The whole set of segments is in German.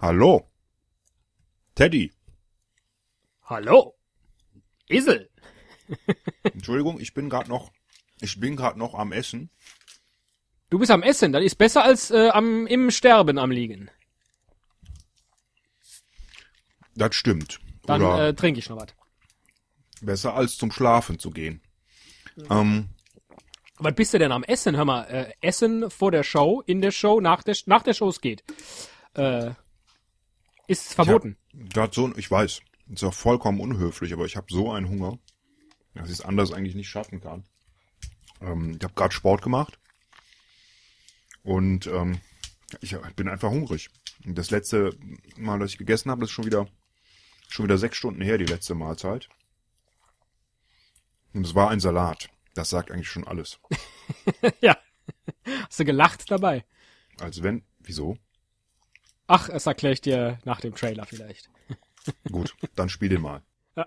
Hallo. Teddy. Hallo. Esel. Entschuldigung, ich bin gerade noch, ich bin gerade noch am Essen. Du bist am Essen, das ist besser als äh, am im Sterben am liegen. Das stimmt. Dann Oder äh, trinke ich noch was. besser als zum Schlafen zu gehen. Ähm, Was bist du denn am Essen? Hör mal, äh, Essen vor der Show, in der Show, nach der nach der Show es geht. Äh, ist verboten. das so, ich weiß, ist auch vollkommen unhöflich, aber ich habe so einen Hunger, dass ich es anders eigentlich nicht schaffen kann. Ähm, ich habe gerade Sport gemacht und ähm, ich bin einfach hungrig. Das letzte Mal, dass ich gegessen habe, das ist schon wieder schon wieder sechs Stunden her, die letzte Mahlzeit. Und es war ein Salat. Das sagt eigentlich schon alles. ja. Hast du gelacht dabei? Als wenn, wieso? Ach, das erkläre ich dir nach dem Trailer vielleicht. Gut, dann spiel den mal. Ja.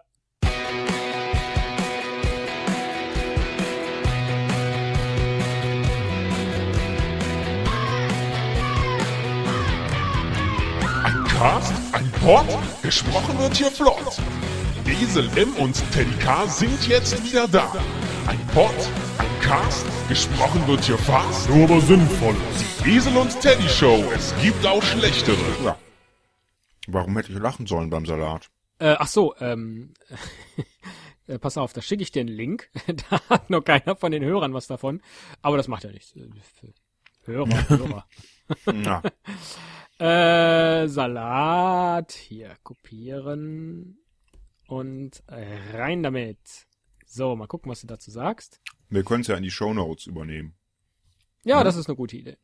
Ein Cast, ein Pod, gesprochen wird hier flott. Esel M und Teddy K sind jetzt wieder da. Ein Pod, ein Cast, gesprochen wird hier fast, nur aber sinnvoll. Die Esel und Teddy Show, es gibt auch schlechtere. Ja. Warum hätte ich lachen sollen beim Salat? Äh, ach so, ähm, äh, pass auf, da schicke ich dir einen Link. da hat noch keiner von den Hörern was davon. Aber das macht ja nichts. Hörer, Hörer. Na, Äh, Salat, hier, kopieren und äh, rein damit. So, mal gucken, was du dazu sagst. wir können es ja in die Shownotes übernehmen. Ja, das ist eine gute Idee.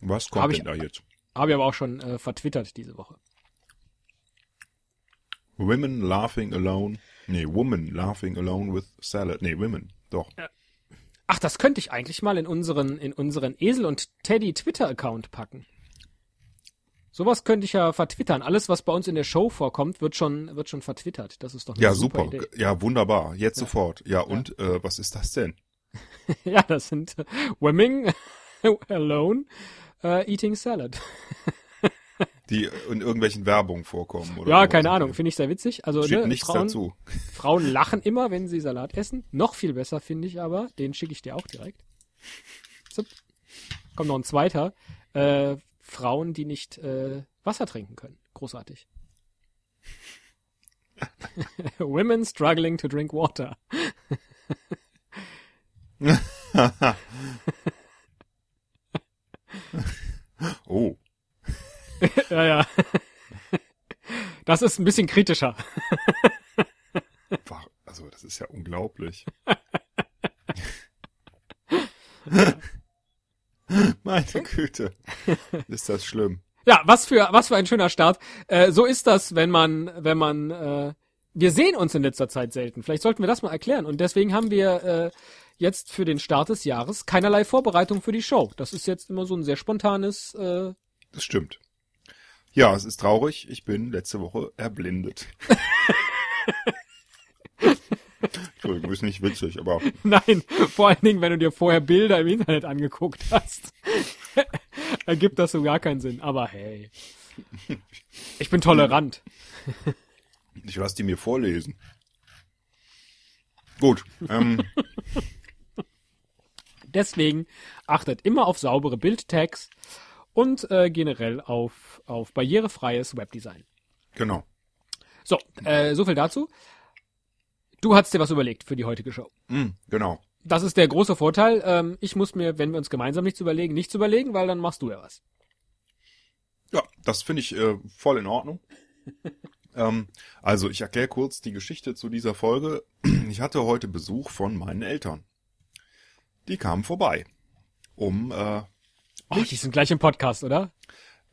Was kommt Hab ich- denn da jetzt? Habe ich aber auch schon äh, vertwittert diese Woche. Women laughing alone. Nee, woman laughing alone with salad. Nee, women. Doch. Ach, das könnte ich eigentlich mal in unseren, in unseren Esel und Teddy Twitter-Account packen. Sowas könnte ich ja vertwittern. Alles, was bei uns in der Show vorkommt, wird schon, wird schon vertwittert. Das ist doch eine Ja, super. super. Idee. Ja, wunderbar. Jetzt sofort. Ja, und äh, was ist das denn? Ja, das sind äh, Women alone äh, eating salad. Die in irgendwelchen Werbungen vorkommen, oder? Ja, keine Ahnung, finde ich sehr witzig. Also Steht ne, nichts Frauen, dazu. Frauen lachen immer, wenn sie Salat essen. Noch viel besser finde ich aber, den schicke ich dir auch direkt. Zup. Kommt noch ein zweiter. Äh, Frauen, die nicht äh, Wasser trinken können. Großartig. Women struggling to drink water. Oh, ja, ja. Das ist ein bisschen kritischer. also das ist ja unglaublich. Meine Güte. Ist das schlimm. Ja, was für was für ein schöner Start. Äh, so ist das, wenn man wenn man äh, wir sehen uns in letzter Zeit selten. Vielleicht sollten wir das mal erklären. Und deswegen haben wir äh, jetzt für den Start des Jahres keinerlei Vorbereitung für die Show. Das ist jetzt immer so ein sehr spontanes. Äh, Das stimmt. Ja, es ist traurig. Ich bin letzte Woche erblindet. Entschuldigung, ist nicht witzig, aber nein, vor allen Dingen, wenn du dir vorher Bilder im Internet angeguckt hast, ergibt das so gar keinen Sinn. Aber hey, ich bin tolerant. ich lasse die mir vorlesen. Gut, ähm, Deswegen achtet immer auf saubere Bildtags und äh, generell auf auf barrierefreies Webdesign. genau. So, äh, so viel dazu. Du hast dir was überlegt für die heutige Show. Mm, genau. Das ist der große Vorteil. Ähm, ich muss mir, wenn wir uns gemeinsam nichts überlegen, nichts überlegen, weil dann machst du ja was. Ja, das finde ich äh, voll in Ordnung. ähm, also, ich erkläre kurz die Geschichte zu dieser Folge. Ich hatte heute Besuch von meinen Eltern. Die kamen vorbei. Um, äh, Oh, die sind gleich im Podcast, oder?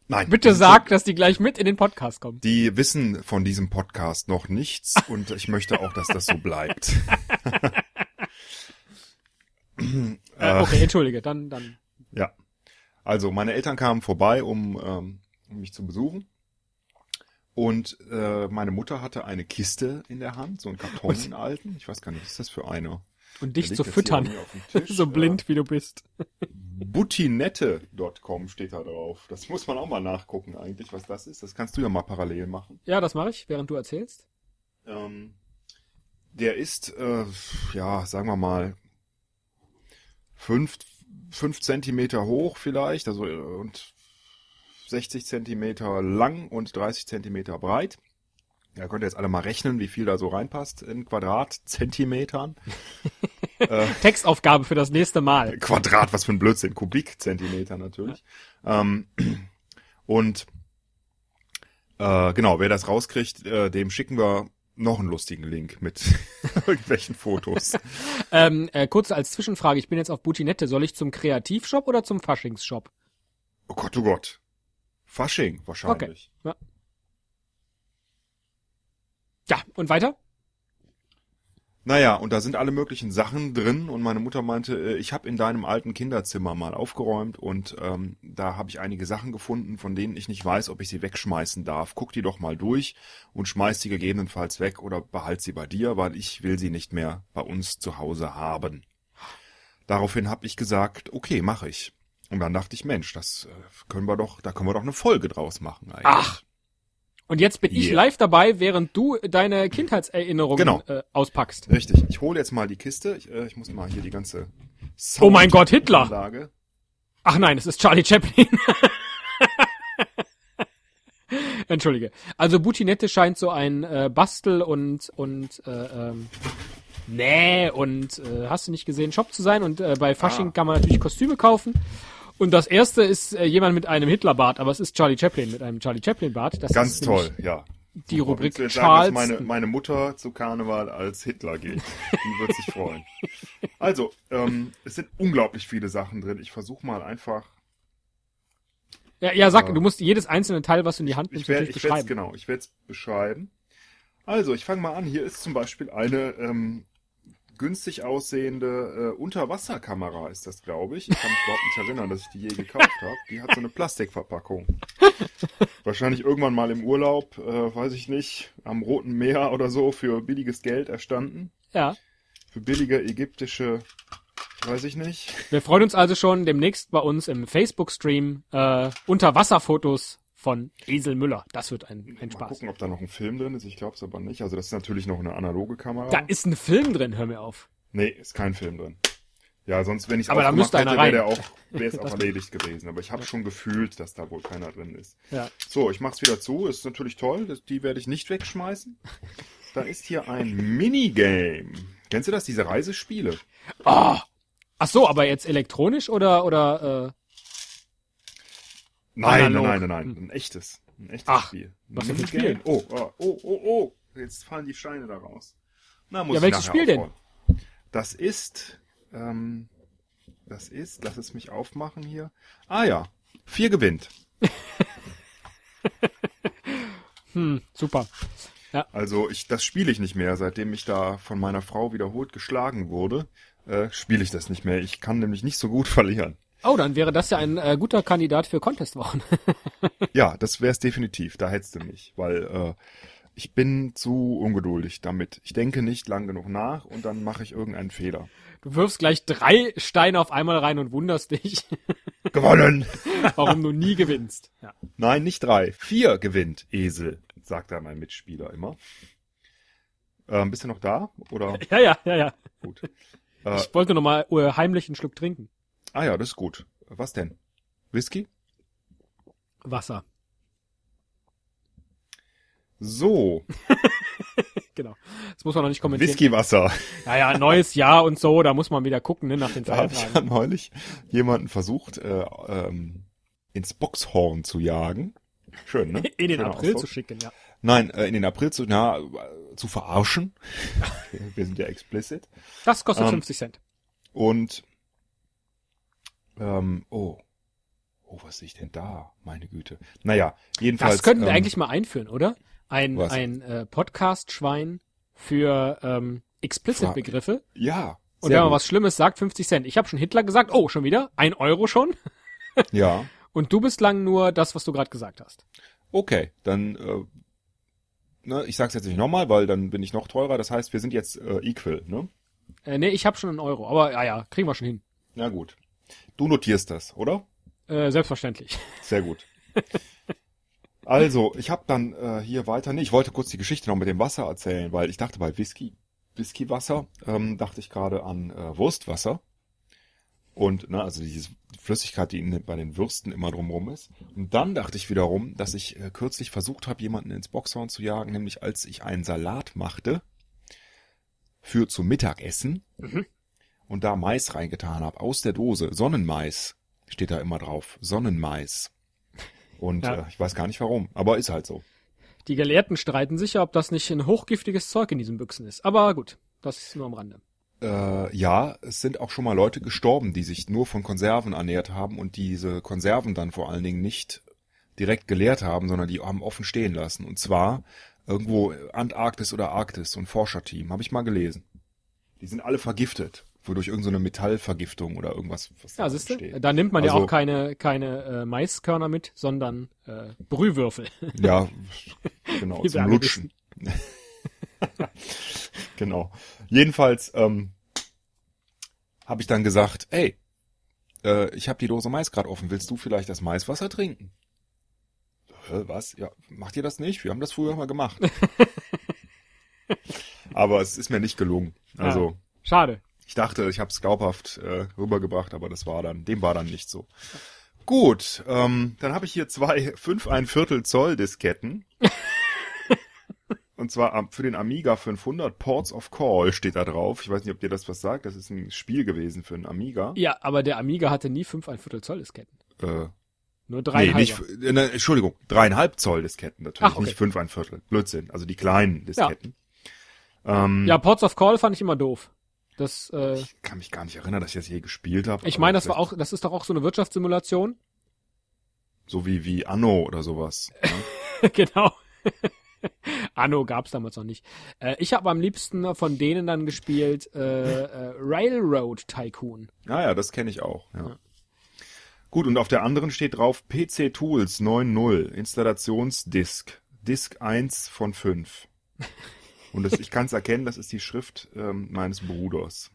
Nein. Bitte sag, dass die gleich mit in den Podcast kommen. Die wissen von diesem Podcast noch nichts und ich möchte auch, dass das so bleibt. Äh, okay, entschuldige, dann, dann. Ja. Also meine Eltern kamen vorbei, um, ähm, um mich zu besuchen. Und äh, meine Mutter hatte eine Kiste in der Hand, so einen Karton, einen alten. Ich weiß gar nicht, was ist das für eine? Und dich zu füttern. so blind wie du bist. Butinette.com steht da drauf. Das muss man auch mal nachgucken eigentlich, was das ist. Das kannst du ja mal parallel machen. Ja, das mache ich, während du erzählst. Ähm, der ist, äh, ja, sagen wir mal, fünf, fünf Zentimeter hoch vielleicht, also äh, und 60 Zentimeter lang und 30 Zentimeter breit. Ja, könnt ihr jetzt alle mal rechnen, wie viel da so reinpasst in Quadratzentimetern. Textaufgabe für das nächste Mal. Quadrat, was für ein Blödsinn, Kubikzentimeter natürlich. Ähm, und äh, genau, wer das rauskriegt, äh, dem schicken wir noch einen lustigen Link mit irgendwelchen Fotos. Ähm, äh, kurz als Zwischenfrage, ich bin jetzt auf Butinette. Soll ich zum Kreativshop oder zum Faschingsshop? Oh Gott, oh Gott. Fasching wahrscheinlich. Ja. Ja, und weiter? Naja, und da sind alle möglichen Sachen drin und meine Mutter meinte, äh, ich habe in deinem alten Kinderzimmer mal aufgeräumt und ähm, da habe ich einige Sachen gefunden, von denen ich nicht weiß, ob ich sie wegschmeißen darf. Guck die doch mal durch und schmeiß die gegebenenfalls weg oder behalt sie bei dir, weil ich will sie nicht mehr bei uns zu Hause haben. Daraufhin habe ich gesagt, okay, mache ich. Und dann dachte ich, Mensch, das äh, können wir doch, da können wir doch eine Folge draus machen eigentlich. Ach. Und jetzt bin ich Yeah. live dabei, während du deine Kindheitserinnerungen Genau. äh, auspackst. Richtig. Ich hole jetzt mal die Kiste. Ich, äh, ich muss mal hier die ganze Oh mein Gott, Hitler! Anlage. Ach nein, es ist Charlie Chaplin. Entschuldige. Also Butinette scheint so ein äh, Bastel und und äh, ähm, Näh und äh, hast du nicht gesehen Shop zu sein und äh, bei Fasching Ah. kann man natürlich Kostüme kaufen. Und das erste ist äh, jemand mit einem Hitlerbart, aber es ist Charlie Chaplin mit einem Charlie Chaplin Bart. Das Ganz toll, ja. Die Rubrik Und jetzt sagen, dass Charles. meine, meine Mutter zu Karneval als Hitler geht. Die wird sich freuen. Also, ähm, es sind unglaublich viele Sachen drin. Ich versuche mal einfach. Ja, ja, sag, Ja. du musst jedes einzelne Teil, was du in die Hand nimmst, Ich ich beschreiben. genau, ich werde es beschreiben. Also, ich fange mal an. Hier ist zum Beispiel eine ähm, günstig aussehende äh, Unterwasserkamera, ist das, glaube ich. Ich kann mich überhaupt nicht erinnern, dass ich die je gekauft habe. Die hat so eine Plastikverpackung. Wahrscheinlich irgendwann mal im Urlaub, äh, weiß ich nicht, am Roten Meer oder so für billiges Geld erstanden. Ja. Für billige ägyptische, weiß ich nicht. Wir freuen uns also schon demnächst bei uns im Facebook-Stream äh, Unterwasserfotos von Esel Müller. Das wird ein, ein Mal Spaß. gucken, ob da noch ein Film drin ist. Ich glaube es aber nicht. Also das ist natürlich noch eine analoge Kamera. Da ist ein Film drin, hör mir auf. Nee, ist kein Film drin. Ja, sonst, wenn ich es Aber da müsste hätte, wäre auch, wäre es auch erledigt gewesen. Aber ich habe schon gefühlt, dass da wohl keiner drin ist. Ja. So, ich mach's wieder zu. Ist natürlich toll. Die werde ich nicht wegschmeißen. Da ist hier ein Minigame. Kennst du das, diese Reisespiele? Oh. Ach so, aber jetzt elektronisch oder oder äh, Nein, nein, nein, nein, nein. Ein echtes. Ein echtes Ach, Spiel. was für ein. Spiel? Oh, oh, oh, oh, oh. Jetzt fallen die Steine da raus. Na, muss Ja, ich welches Spiel denn? aufräumen. Das ist, ähm, das ist, lass es mich aufmachen hier. Ah ja, vier gewinnt. hm, super. Also ich, das spiele ich nicht mehr, seitdem ich da von meiner Frau wiederholt geschlagen wurde, äh, spiele ich das nicht mehr. Ich kann nämlich nicht so gut verlieren. Oh, dann wäre das ja ein äh, guter Kandidat für Contestwochen. Ja, das wär's definitiv. Da hättest du mich, weil äh, ich bin zu ungeduldig damit. Ich denke nicht lang genug nach und dann mache ich irgendeinen Fehler. Du wirfst gleich drei Steine auf einmal rein und wunderst dich, Gewonnen! warum du nie gewinnst. Ja. Nein, nicht drei. Vier gewinnt Esel, sagt da mein Mitspieler immer. Ähm, bist du noch da? Oder ja, ja, ja, ja. gut. Äh, Ich wollte noch mal äh, heimlich einen Schluck trinken. Ah ja, das ist gut. Was denn? Whisky? Wasser. So, Genau. Das muss man noch nicht kommentieren. Whiskywasser. Ja, ja, neues Jahr und so, da muss man wieder gucken, ne, nach den Da habe ich ja Feiertagen. neulich jemanden versucht, äh, ähm, ins Boxhorn zu jagen. Schön, ne? In den Schöner April Ausdruck. zu schicken, ja. Nein, äh, in den April zu, na, zu verarschen. Wir sind ja explicit. Das kostet Ähm, 50 Cent. Und, ähm, oh. Oh, was sehe ich denn da? Meine Güte. Naja, jedenfalls. Das könnten wir ähm, eigentlich mal einführen, oder? Ein, Was? ein äh, Podcast-Schwein für ähm, Explicit-Begriffe. Ja. Und wenn man gut. was Schlimmes sagt, 50 Cent. Ich habe schon Hitler gesagt, oh, schon wieder? Ein Euro schon? Ja. Und du bislang nur das, was du gerade gesagt hast. Okay, dann, äh, ne, ich sag's jetzt nicht nochmal, weil dann bin ich noch teurer. Das heißt, wir sind jetzt äh, equal, ne? Äh, nee, ich habe schon einen Euro, aber ja, ja, kriegen wir schon hin. Na gut. Du notierst das, oder? Äh, selbstverständlich. Sehr gut. Also, ich habe dann äh, hier weiter, nee, ich wollte kurz die Geschichte noch mit dem Wasser erzählen, weil ich dachte bei Whisky, Whiskywasser, ähm, dachte ich gerade an äh, Wurstwasser. Und, ne, also diese Flüssigkeit, die in, bei den Würsten immer drumrum ist. Und dann dachte ich wiederum, dass ich äh, kürzlich versucht habe, jemanden ins Boxhorn zu jagen, nämlich als ich einen Salat machte für zum Mittagessen und da Mais reingetan habe, aus der Dose, Sonnenmais steht da immer drauf, Sonnenmais. Und Ja. äh, ich weiß gar nicht warum, aber ist halt so. Die Gelehrten streiten sich ja, ob das nicht ein hochgiftiges Zeug in diesen Büchsen ist. Aber gut, das ist nur am Rande. Äh, ja, es sind auch schon mal Leute gestorben, die sich nur von Konserven ernährt haben und diese Konserven dann vor allen Dingen nicht direkt geleert haben, sondern die haben offen stehen lassen. Und zwar irgendwo Antarktis oder Arktis, so ein Forscherteam, habe ich mal gelesen. Die sind alle vergiftet, wodurch irgendeine so Metallvergiftung oder irgendwas was Ja, da siehst du, da nimmt man ja Also- auch keine, keine äh, Maiskörner mit, sondern äh, Brühwürfel. Ja, genau, zum Lutschen. genau. Jedenfalls ähm, habe ich dann gesagt, ey, äh, ich habe die Dose Mais gerade offen, willst du vielleicht das Maiswasser trinken? Hä, was? Ja, macht ihr das nicht? Wir haben das früher mal gemacht. aber es ist mir nicht gelungen. Also Schade. Ich dachte, ich habe es glaubhaft äh, rübergebracht, aber das war dann, dem war dann nicht so. Gut, ähm, dann habe ich hier zwei fünf ein Viertel Zoll Disketten. Und zwar am- für den Amiga 500 Ports of Call steht da drauf. Ich weiß nicht, ob dir das was sagt. Das ist ein Spiel gewesen für einen Amiga. Ja, aber der Amiga hatte nie 5 ein Viertel Zoll Disketten. Äh, Nur nee, drei nicht, äh, ne, Entschuldigung, dreieinhalb Zoll Disketten natürlich, Ach, okay. nicht fünf ein Viertel. Blödsinn, also die kleinen Disketten. Ähm, Ja, Ports of Call fand ich immer doof. Das, äh, Ich kann mich gar nicht erinnern, dass ich das je gespielt habe. ich meine, das war auch, das ist doch auch so eine Wirtschaftssimulation. So wie, wie Anno oder sowas. ne? genau. Anno gab's damals noch nicht. Äh, ich habe am liebsten von denen dann gespielt äh, äh, Railroad Tycoon. Ah ja, das kenne ich auch. Ja. Gut, und auf der anderen steht drauf PC Tools 9.0 Installationsdisk. Disk 1 von 5. Und das, ich kann es erkennen, das ist die Schrift ähm, meines Bruders.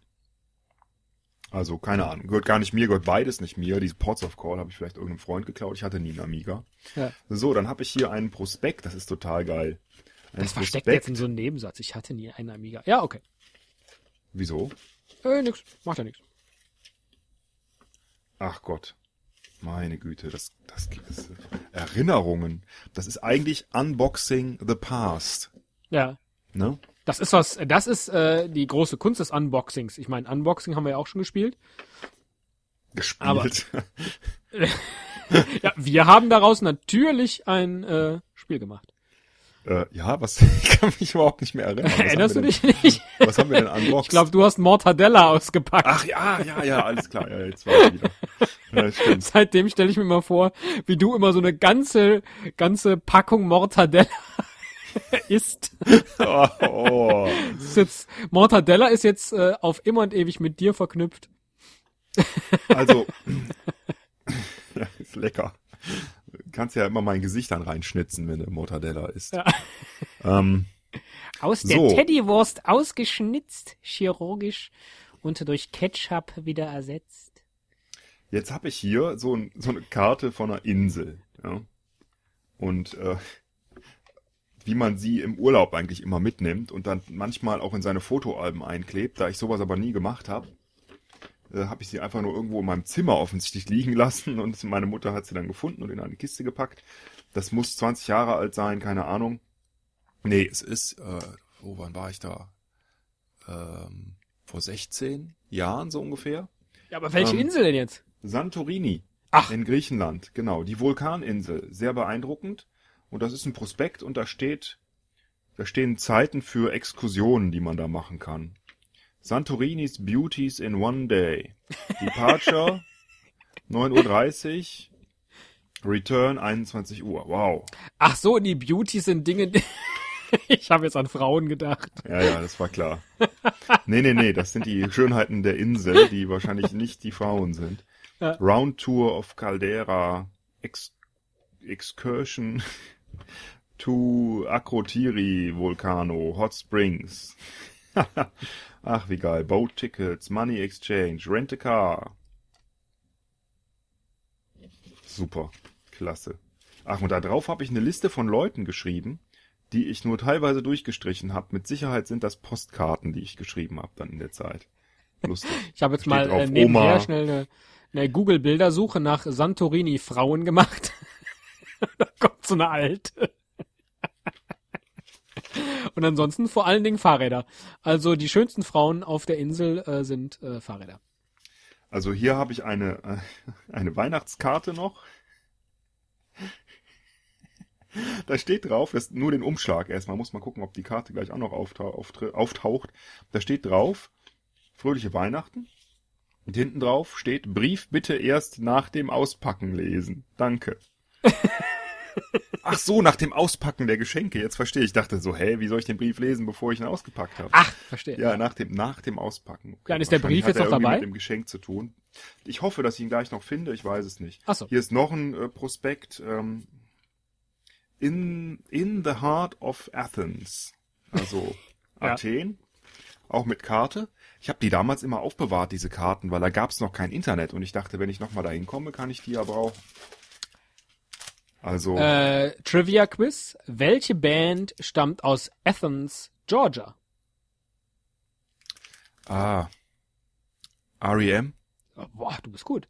Also, keine Ahnung. Gehört gar nicht mir, gehört beides nicht mir. Diese Ports of Call habe ich vielleicht irgendeinem Freund geklaut. Ich hatte nie einen Amiga. Ja. So, dann habe ich hier einen Prospekt. Das ist total geil. Ein Das versteckt jetzt in so einem Nebensatz. Ich hatte nie einen Amiga. Ja, okay. Wieso? Äh, nix. Macht ja nix. Ach Gott. Meine Güte, das, das gibt es. Erinnerungen. Das ist eigentlich Unboxing the Past. Ja. Ne? Das ist was, das ist äh, die große Kunst des Unboxings. Ich meine, Unboxing haben wir ja auch schon gespielt. Gespielt. Ja, wir haben daraus natürlich ein äh, Spiel gemacht. äh, ja, was? Ich kann mich überhaupt nicht mehr erinnern. Was Erinnerst du dich nicht? Was haben wir denn unboxed? Ich glaube, du hast Mortadella ausgepackt. Ach ja, ja, ja, alles klar. Ja, jetzt war ich wieder. Ja, stimmt. Seitdem stelle ich mir mal vor, wie du immer so eine ganze, ganze Packung Mortadella isst. Oh, oh. Ist jetzt, Mortadella ist jetzt äh, auf immer und ewig mit dir verknüpft. Also, ja, ist lecker. Du kannst ja immer mein Gesicht dann reinschnitzen, wenn du Mortadella isst. Ja. Ähm, Aus der So. Teddywurst ausgeschnitzt, chirurgisch und durch Ketchup wieder ersetzt. Jetzt habe ich hier so, ein, so eine Karte von einer Insel. Ja? Und äh, wie man sie im Urlaub eigentlich immer mitnimmt und dann manchmal auch in seine Fotoalben einklebt, da ich sowas aber nie gemacht habe, äh, habe ich sie einfach nur irgendwo in meinem Zimmer offensichtlich liegen lassen und meine Mutter hat sie dann gefunden und in eine Kiste gepackt. Das muss 20 Jahre alt sein, keine Ahnung. Nee, es ist, äh, wo, wann war ich da? Ähm, vor 16 Jahren so ungefähr. Ja, aber welche Ähm, Insel denn jetzt? Santorini. Ach. In Griechenland, genau. Die Vulkaninsel. Sehr beeindruckend. Und das ist ein Prospekt und da steht, da stehen Zeiten für Exkursionen, die man da machen kann. Santorini's Beauties in One Day. Departure 9.30 Uhr. Return 21 Uhr. Wow. Ach so, die Beauties sind Dinge, die ich habe jetzt an Frauen gedacht. Ja, ja, das war klar. Nee, nee, nee, das sind die Schönheiten der Insel, die wahrscheinlich nicht die Frauen sind. Ja. Round Tour of Caldera, Ex Excursion to Akrotiri Volcano, Hot Springs. Ach, wie geil. Boat Tickets, Money Exchange, Rent a Car. Super. Klasse. Ach, und da drauf habe ich eine Liste von Leuten geschrieben, die ich nur teilweise durchgestrichen habe. Mit Sicherheit sind das Postkarten, die ich geschrieben habe dann in der Zeit. Lustig. Ich habe jetzt Steht mal äh, nebenher Oma. schnell eine, eine Google-Bildersuche nach Santorini Frauen gemacht. da kommt so eine alte. Und ansonsten vor allen Dingen Fahrräder. Also die schönsten Frauen auf der Insel äh, sind äh, Fahrräder. Also hier habe ich eine, äh, eine Weihnachtskarte noch. Da steht drauf, das nur den Umschlag erstmal, muss man gucken, ob die Karte gleich auch noch auftau auftaucht. Da steht drauf, fröhliche Weihnachten. Und hinten drauf steht, Brief bitte erst nach dem Auspacken lesen. Danke. Ach so, nach dem Auspacken der Geschenke. Jetzt verstehe ich. Ich dachte so, hä, wie soll ich den Brief lesen, bevor ich ihn ausgepackt habe? Ach, verstehe. Ja, nach dem, nach dem Auspacken. Okay. Dann ist der Brief jetzt noch dabei? mit dem Geschenk zu tun. Ich hoffe, dass ich ihn gleich noch finde. Ich weiß es nicht. Ach so. Hier ist noch ein äh, Prospekt. Ähm, in, in the heart of Athens. Also Ja. Athen. Auch mit Karte. Ich habe die damals immer aufbewahrt, diese Karten, weil da gab es noch kein Internet. Und ich dachte, wenn ich nochmal dahin komme, kann ich die ja brauchen. Also, Äh, Trivia Quiz. Welche Band stammt aus Athens, Georgia? ah. REM. Boah, du bist gut.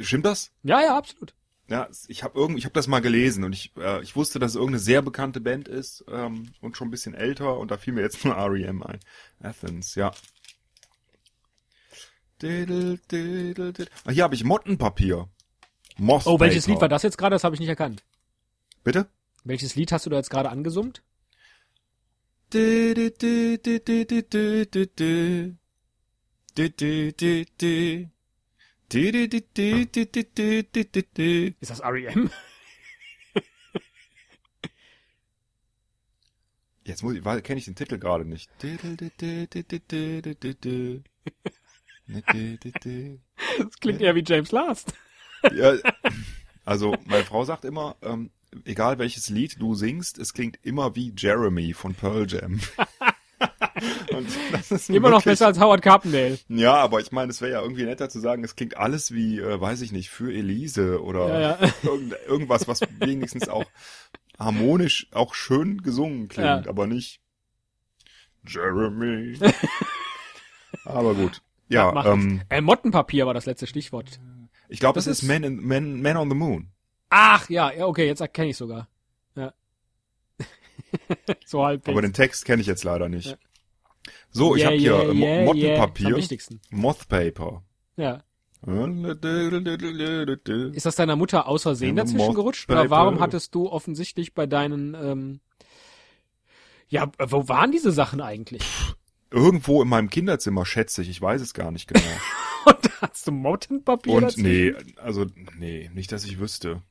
Stimmt das? Ja, ja, absolut. Ja, ich habe irgend, ich habe das mal gelesen und ich, äh, ich wusste, dass es irgendeine sehr bekannte Band ist ähm, und schon ein bisschen älter und da fiel mir jetzt nur REM ein. Athens, ja. Diddle, diddle, diddle. Ah, hier habe ich Mottenpapier. Moss oh, welches Lied war das jetzt gerade? Das habe ich nicht erkannt. Bitte? Welches Lied hast du da jetzt gerade angesummt? Ist das REM? Jetzt muss ich, kenne ich den Titel gerade nicht. Das klingt eher wie James Last. Ja, also meine Frau sagt immer, ähm, egal welches Lied du singst, es klingt immer wie Jeremy von Pearl Jam. Und das ist Immer noch besser als Howard Carpendale. Ja, aber ich meine, es wäre ja irgendwie netter zu sagen, es klingt alles wie, äh, weiß ich nicht, für Elise oder Ja, ja. Irgend, irgendwas, was wenigstens auch harmonisch, auch schön gesungen klingt, Ja. aber nicht Jeremy. aber gut. Ja, ähm, äh, Mottenpapier war das letzte Stichwort. Ich glaube, es ist ist- Man, in, Man, Man on the Moon. Ach, ja, ja, okay, jetzt erkenne ich sogar. Ja. so halb. Aber den Text kenne ich jetzt leider nicht. Ja. So, ich Yeah, habe hier yeah, äh, Mo- yeah, yeah. Mottenpapier, wichtigsten. Mothpaper. Ja. Ist das deiner Mutter Ja, dazwischen Moth- gerutscht? Oder warum hattest du offensichtlich bei deinen, ähm, ja, wo waren diese Sachen eigentlich? Irgendwo in meinem Kinderzimmer, schätze ich. Ich weiß es gar nicht genau. Und da hast du Mottenpapier Und nee, also nee, nicht, dass ich wüsste.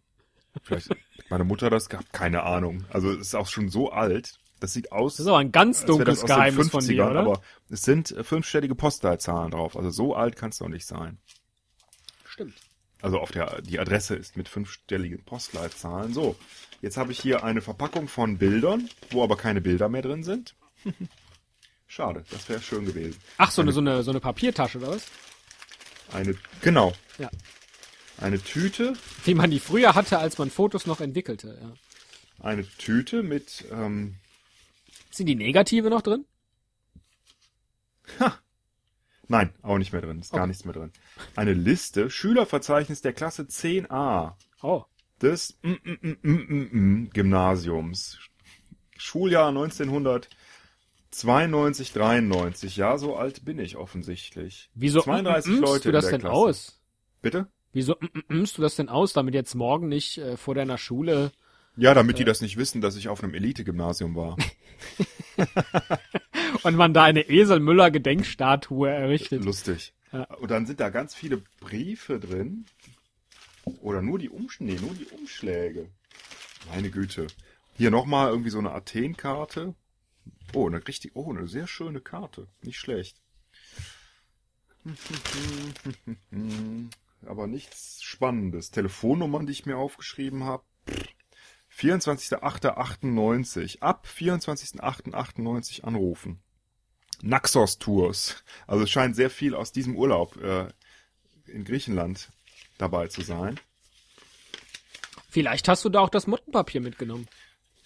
Vielleicht hat meine Mutter das gehabt, keine Ahnung. Also es ist auch schon so alt. Das sieht aus, Das ist aber ein ganz dunkles Geheimnis von dir, 50ern, oder? aber es sind äh, fünfstellige Postleitzahlen drauf. Also so alt kann es doch nicht sein. Stimmt. Also auf der die Adresse ist mit fünfstelligen Postleitzahlen. So, jetzt habe ich hier eine Verpackung von Bildern, wo aber keine Bilder mehr drin sind. Schade, das wäre schön gewesen. Ach, so eine, so eine, so eine Papiertasche, oder was? Eine, genau, Ja. eine Tüte, Wie man die früher hatte, als man Fotos noch entwickelte, ja. eine Tüte mit ähm, Sind die Negative noch drin? Nein, auch nicht mehr drin. Ist gar Okay. nichts mehr drin. Eine Liste, Schülerverzeichnis der Klasse 10a Oh. des mm, mm, mm, Gymnasiums. Schuljahr 1992, 93. Ja, so alt bin ich offensichtlich. Wieso 32 mm, mm, Leute du das in der denn Klasse. aus? Bitte? Wieso mm, mm, mm, du das denn aus, damit jetzt morgen nicht äh, vor deiner Schule Ja, damit die das nicht wissen, dass ich auf einem Elite-Gymnasium war. und man da eine Esel Müller Gedenkstatue errichtet? Lustig. Ja. Und dann sind da ganz viele Briefe drin. Oder nur die Umschläge, nee, nur die Umschläge. Meine Güte. Hier nochmal irgendwie so eine Athen-Karte. Oh, eine richtig, oh, eine sehr schöne Karte. Nicht schlecht. Aber nichts Spannendes. Telefonnummern, die ich mir aufgeschrieben habe. 24.08.98. Ab 24.08.98 anrufen. Naxos Tours. Also es scheint sehr viel aus diesem Urlaub äh, in Griechenland dabei zu sein. Vielleicht hast du da auch das Mottenpapier mitgenommen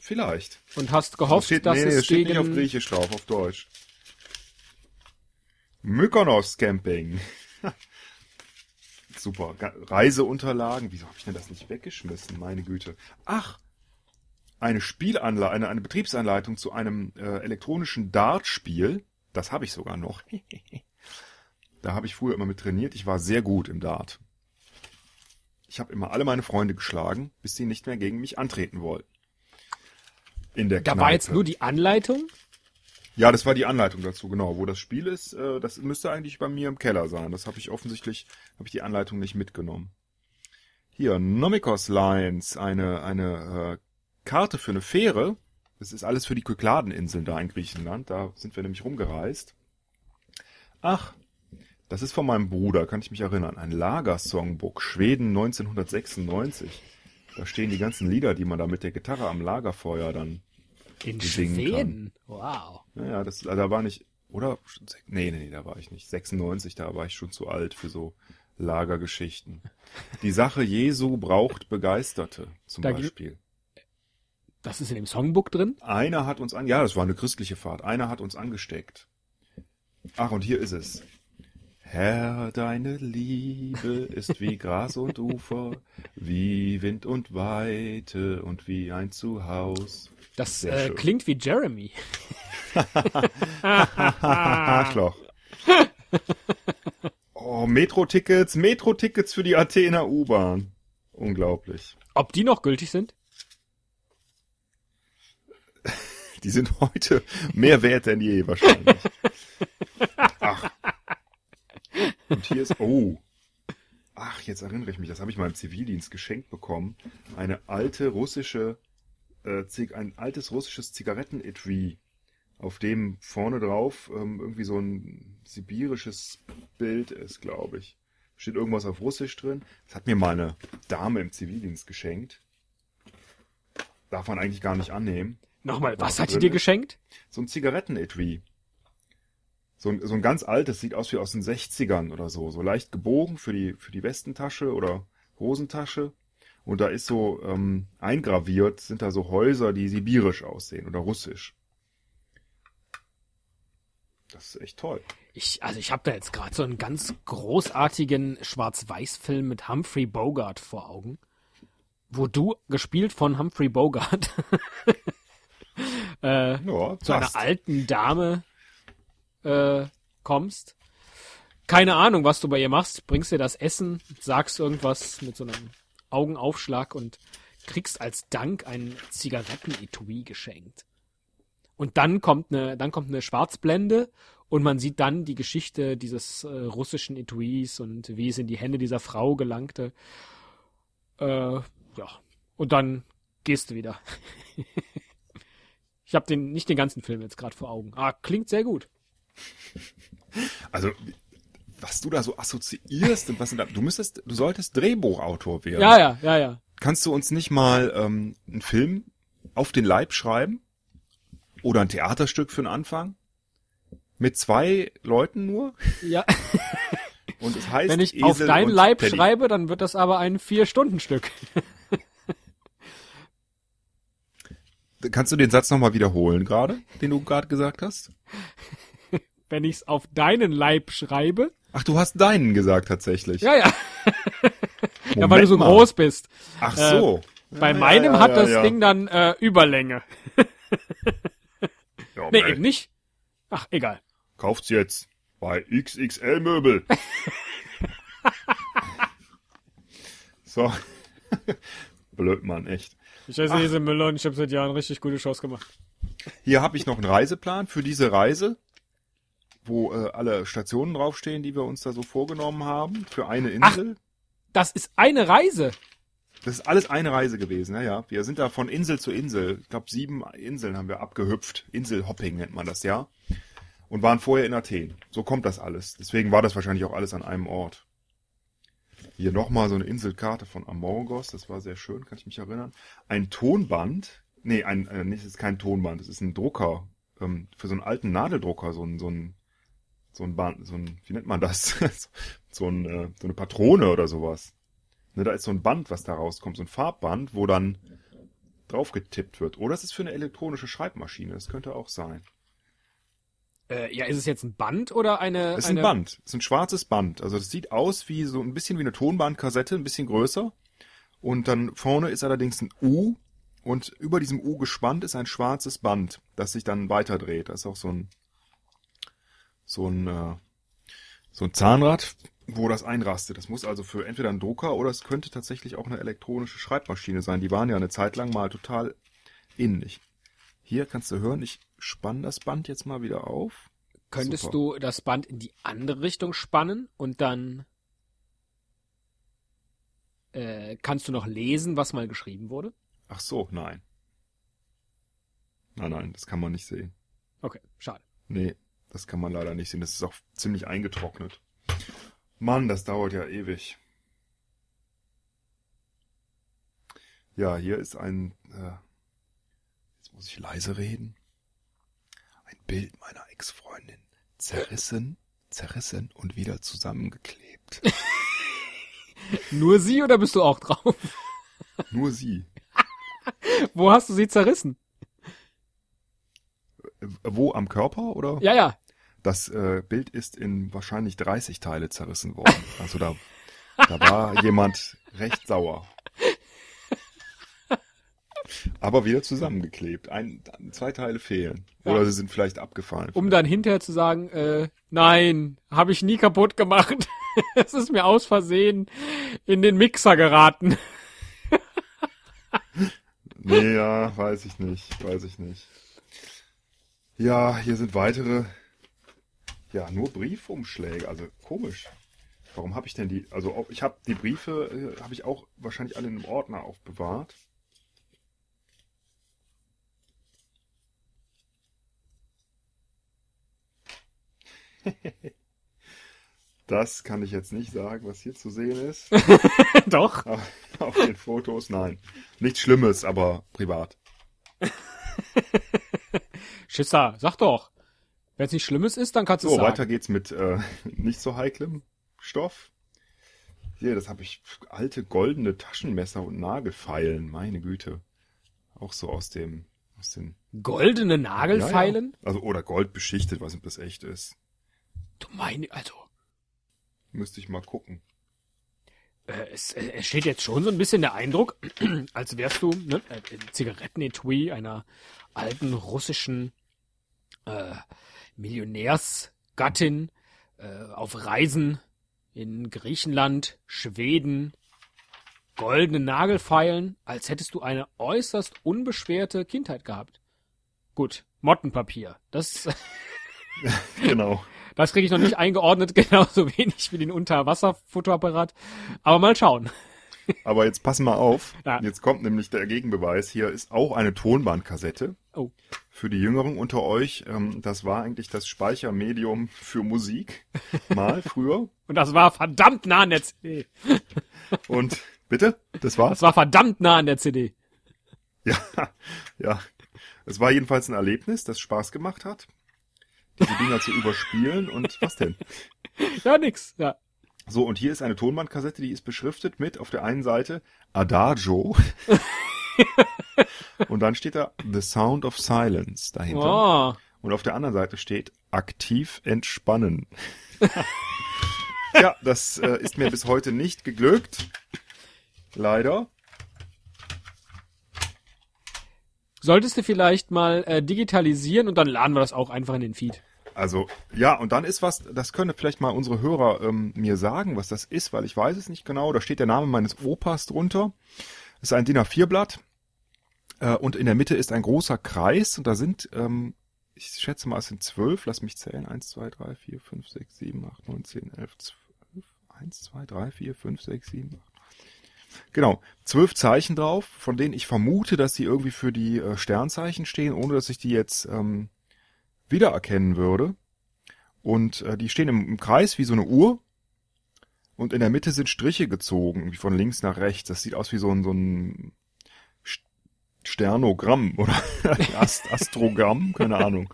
Vielleicht. und hast gehofft, steht, dass nee, es steht gegen... nicht auf Griechisch drauf, auf Deutsch. Mykonos Camping. Super. Reiseunterlagen. Wieso habe ich denn das nicht weggeschmissen? Meine Güte. Ach, eine Spielanleitung, eine, eine Betriebsanleitung zu einem äh, elektronischen Dartspiel. Das habe ich sogar noch. da habe ich früher immer mit trainiert. Ich war sehr gut im Dart. Ich habe immer alle meine Freunde geschlagen, bis sie nicht mehr gegen mich antreten wollten. In der da Kneipe. war jetzt nur die Anleitung? Ja, das war die Anleitung dazu, genau. Wo das Spiel ist, äh, das müsste eigentlich bei mir im Keller sein. Das habe ich offensichtlich, habe ich die Anleitung nicht mitgenommen. Hier, Nomikos Lines, eine, eine äh, Karte für eine Fähre. Das ist alles für die Kykladeninseln da in Griechenland. Da sind wir nämlich rumgereist. Ach, das ist von meinem Bruder, kann ich mich erinnern. Ein Lagersongbook, Schweden 1996. Da stehen die ganzen Lieder, die man da mit der Gitarre am Lagerfeuer dann In singen kann. Schweden? Wow. naja, das, also da war nicht, oder? Nee, nee, nee, da war ich nicht. 96, da war ich schon zu alt für so Lagergeschichten. Die Sache Jesu braucht Begeisterte, zum Da Beispiel. Das ist in dem Songbook drin? Einer hat uns an, ja, das war eine christliche Fahrt. Einer hat uns angesteckt. Ach, und hier ist es. Herr, deine Liebe ist wie Gras und Ufer, wie Wind und Weite und wie ein Zuhaus. Das äh, klingt wie Jeremy. Arschloch. Oh, Metro-Tickets, Metro-Tickets für die Athener U-Bahn. Unglaublich. Ob die noch gültig sind? Die sind heute mehr wert denn je wahrscheinlich. Und hier ist, oh. Ach, jetzt erinnere ich mich, das habe ich mal im Zivildienst geschenkt bekommen. Eine alte russische, äh, ein altes russisches Zigarettenetui, auf dem vorne drauf ähm, irgendwie so ein sibirisches Bild ist, glaube ich. Steht irgendwas auf Russisch drin. Das hat mir mal eine Dame im Zivildienst geschenkt. Darf man eigentlich gar nicht annehmen. Nochmal, was Ja, hat die dir geschenkt? So ein Zigarettenetui. So ein, so ein ganz altes, sieht aus wie aus den 60ern oder so. So leicht gebogen für die, für die Westentasche oder Hosentasche. Und da ist so ähm, eingraviert, sind da so Häuser, die sibirisch aussehen oder russisch. Das ist echt toll. Ich, also ich habe da jetzt gerade so einen ganz großartigen Schwarz-Weiß-Film mit Humphrey Bogart vor Augen, wo du gespielt von Humphrey Bogart äh, Ja, zu einer alten Dame äh, kommst. Keine Ahnung, was du bei ihr machst. Bringst dir das Essen, sagst irgendwas mit so einem Augenaufschlag und kriegst als Dank ein Zigarettenetui geschenkt. Und dann kommt eine, dann kommt eine Schwarzblende und man sieht dann die Geschichte dieses äh, russischen Etuis und wie es in die Hände dieser Frau gelangte. Äh, ja. Und dann gehst du wieder. ich habe den nicht den ganzen Film jetzt gerade vor Augen. Ah, klingt sehr gut. Also, was du da so assoziierst und was da, du müsstest, du solltest Drehbuchautor werden. Ja, ja, ja, ja. Kannst du uns nicht mal ähm, einen Film auf den Leib schreiben? Oder ein Theaterstück für den Anfang? Mit zwei Leuten nur? Ja, Und es heißt wenn ich Esel auf und Leib Teddy. schreibe, dann wird das aber ein Vier-Stunden-Stück. Kannst du den Satz nochmal wiederholen gerade, den du gerade gesagt hast? Wenn ich es auf deinen Leib schreibe. Ach, du hast deinen gesagt tatsächlich. Ja, ja. Ja, weil du so mal. groß bist. Ach so. Bei Ja, meinem ja, hat das. Ding dann äh, Überlänge. Ja, Nee, eben nicht. Ach, egal. Kauft's jetzt bei XXL Möbel. so. Blöd, Mann, echt. Ich heiße Ese Müller und ich habe seit Jahren richtig gute Shows gemacht. Hier habe ich noch einen Reiseplan für diese Reise, wo äh, alle Stationen draufstehen, die wir uns da so vorgenommen haben, für eine Insel. Das ist eine Reise. Das ist alles eine Reise gewesen, ja, ja. Wir sind da von Insel zu Insel. Ich glaube, sieben Inseln haben wir abgehüpft. Inselhopping nennt man das, ja. Und waren vorher in Athen. So kommt das alles. Deswegen war das wahrscheinlich auch alles an einem Ort. Hier nochmal so eine Inselkarte von Amorgos, das war sehr schön, kann ich mich erinnern. Ein Tonband, nee, ein, äh, nicht, das ist kein Tonband, das ist ein Drucker, ähm, für so einen alten Nadeldrucker, so ein, so ein, so ein Band, so ein, wie nennt man das? so ein, äh, so eine Patrone oder sowas. Ne, da ist so ein Band, was da rauskommt, so ein Farbband, wo dann drauf getippt wird. Oder es ist für eine elektronische Schreibmaschine, das könnte auch sein. Äh, ja, ist es jetzt ein Band oder eine? Es ist eine... ein Band. Es ist ein schwarzes Band. Also das sieht aus wie so ein bisschen wie eine Tonbandkassette, ein bisschen größer. Und dann vorne ist allerdings ein U und über diesem U gespannt ist ein schwarzes Band, das sich dann weiterdreht. Das ist auch so ein so ein äh, so ein Zahnrad, wo das einrastet. Das muss also für entweder ein Drucker oder es könnte tatsächlich auch eine elektronische Schreibmaschine sein. Die waren ja eine Zeit lang mal total ähnlich. Hier kannst du hören, ich spann das Band jetzt mal wieder auf. Könntest Super. du das Band in die andere Richtung spannen und dann äh, kannst du noch lesen, was mal geschrieben wurde? Ach so, nein. Nein, nein, das kann man nicht sehen. Okay, schade. Nee, das kann man leider nicht sehen. Das ist auch ziemlich eingetrocknet. Mann, das dauert ja ewig. Ja, hier ist ein, äh, jetzt muss ich leise reden. Ein Bild meiner Ex-Freundin. Zerrissen, zerrissen und wieder zusammengeklebt. Nur sie oder bist du auch drauf? Nur sie. Wo hast du sie zerrissen? Wo am Körper oder? Ja, ja. Das äh, Bild ist in wahrscheinlich 30 Teile zerrissen worden. Also da, da war jemand recht sauer. Aber wieder zusammengeklebt. Ein, zwei Teile fehlen. Ja. Oder sie sind vielleicht abgefallen. Um dann hinterher zu sagen, äh, nein, habe ich nie kaputt gemacht. es ist mir aus Versehen in den Mixer geraten. Nee, ja, weiß ich nicht. Weiß ich nicht. Ja, hier sind weitere. Ja, nur Briefumschläge. Also komisch. Warum habe ich denn die? Also auch- ich habe die Briefe, äh, habe ich auch wahrscheinlich alle in einem Ordner aufbewahrt. Das kann ich jetzt nicht sagen, was hier zu sehen ist. Doch. Aber Auf den Fotos, nein. Nichts Schlimmes, aber privat. Schisser, sag doch. Wenn es nicht Schlimmes ist, dann kannst du So, es sagen. weiter geht's mit äh, nicht so heiklem Stoff. Hier, das habe ich alte goldene Taschenmesser und Nagelfeilen, meine Güte. Auch so aus dem aus den Goldene Nagelfeilen? Ja, ja. Also oder Gold beschichtet, weiß nicht, ob das echt ist. Du meine, also, Müsste ich mal gucken. äh, es, äh, es steht jetzt schon so ein bisschen der Eindruck, als wärst du ne, äh, Zigarettenetui einer alten russischen äh, Millionärsgattin äh, auf Reisen in Griechenland, Schweden, goldene Nagelfeilen, als hättest du eine äußerst unbeschwerte Kindheit gehabt. Gut, Mottenpapier. Das, Genau. das kriege ich noch nicht eingeordnet, genauso wenig wie den Unterwasserfotoapparat. Aber mal schauen. Aber jetzt pass mal auf. Ja. Jetzt kommt nämlich der Gegenbeweis. Hier ist auch eine Tonbandkassette. Oh. Für die Jüngeren unter euch, ähm, das war eigentlich das Speichermedium für Musik. Mal früher. Und das war verdammt nah an der CD. Und bitte? Das war's? Das war verdammt nah an der CD. Ja, ja. Es war jedenfalls ein Erlebnis, das Spaß gemacht hat, diese Dinger zu überspielen. Und was denn? Ja, nix. Ja. So, und hier ist eine Tonbandkassette, die ist beschriftet mit auf der einen Seite Adagio. Und dann steht da The Sound of Silence dahinter. Oh. Und auf der anderen Seite steht aktiv entspannen. ja, das äh, ist mir bis heute nicht geglückt. Leider. Solltest du vielleicht mal äh, digitalisieren und dann laden wir das auch einfach in den Feed. Also, ja, und dann ist was, das können vielleicht mal unsere Hörer ähm, mir sagen, was das ist, weil ich weiß es nicht genau. Da steht der Name meines Opas drunter. Das ist ein DIN A4-Blatt. Äh, und in der Mitte ist ein großer Kreis und da sind, ähm, ich schätze mal, es sind zwölf, lass mich zählen. Eins, zwei, drei, vier, fünf, sechs, sieben, acht, neun, zehn, elf, zwölf. Eins, zwei, drei, vier, fünf, sechs, sieben, acht. Genau, zwölf Zeichen drauf, von denen ich vermute, dass sie irgendwie für die äh, Sternzeichen stehen, ohne dass ich die jetzt ähm, wiedererkennen würde. Und äh, die stehen im, im Kreis wie so eine Uhr. und in der Mitte sind Striche gezogen, irgendwie von links nach rechts. Das sieht aus wie so ein, so ein Sternogramm oder Ast Astrogramm, keine Ahnung.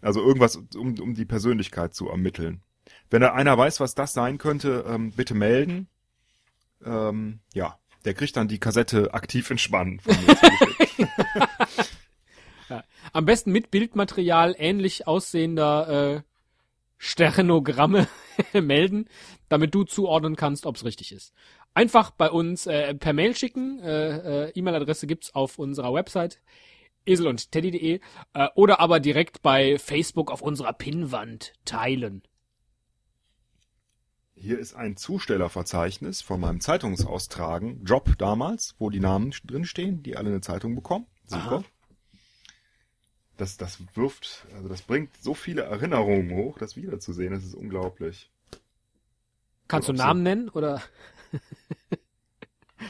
Also irgendwas, um, um die Persönlichkeit zu ermitteln. Wenn da einer weiß, was das sein könnte, ähm, bitte melden. Ähm, ja, der kriegt dann die Kassette aktiv entspannen. Von mir zugeschickt. Am besten mit Bildmaterial ähnlich aussehender äh, Sternogramme melden, damit du zuordnen kannst, ob es richtig ist. Einfach bei uns äh, per Mail schicken. Äh, äh, E-Mail-Adresse gibt's auf unserer Website esel und teddy.de äh, oder aber direkt bei Facebook auf unserer Pinnwand teilen. Hier ist ein Zustellerverzeichnis von meinem Zeitungsaustragen, Job damals, wo die Namen drinstehen, die alle eine Zeitung bekommen. Super. Aha. Das, das wirft, also das bringt so viele Erinnerungen hoch, das wiederzusehen, das ist unglaublich. Kannst du Namen nennen oder?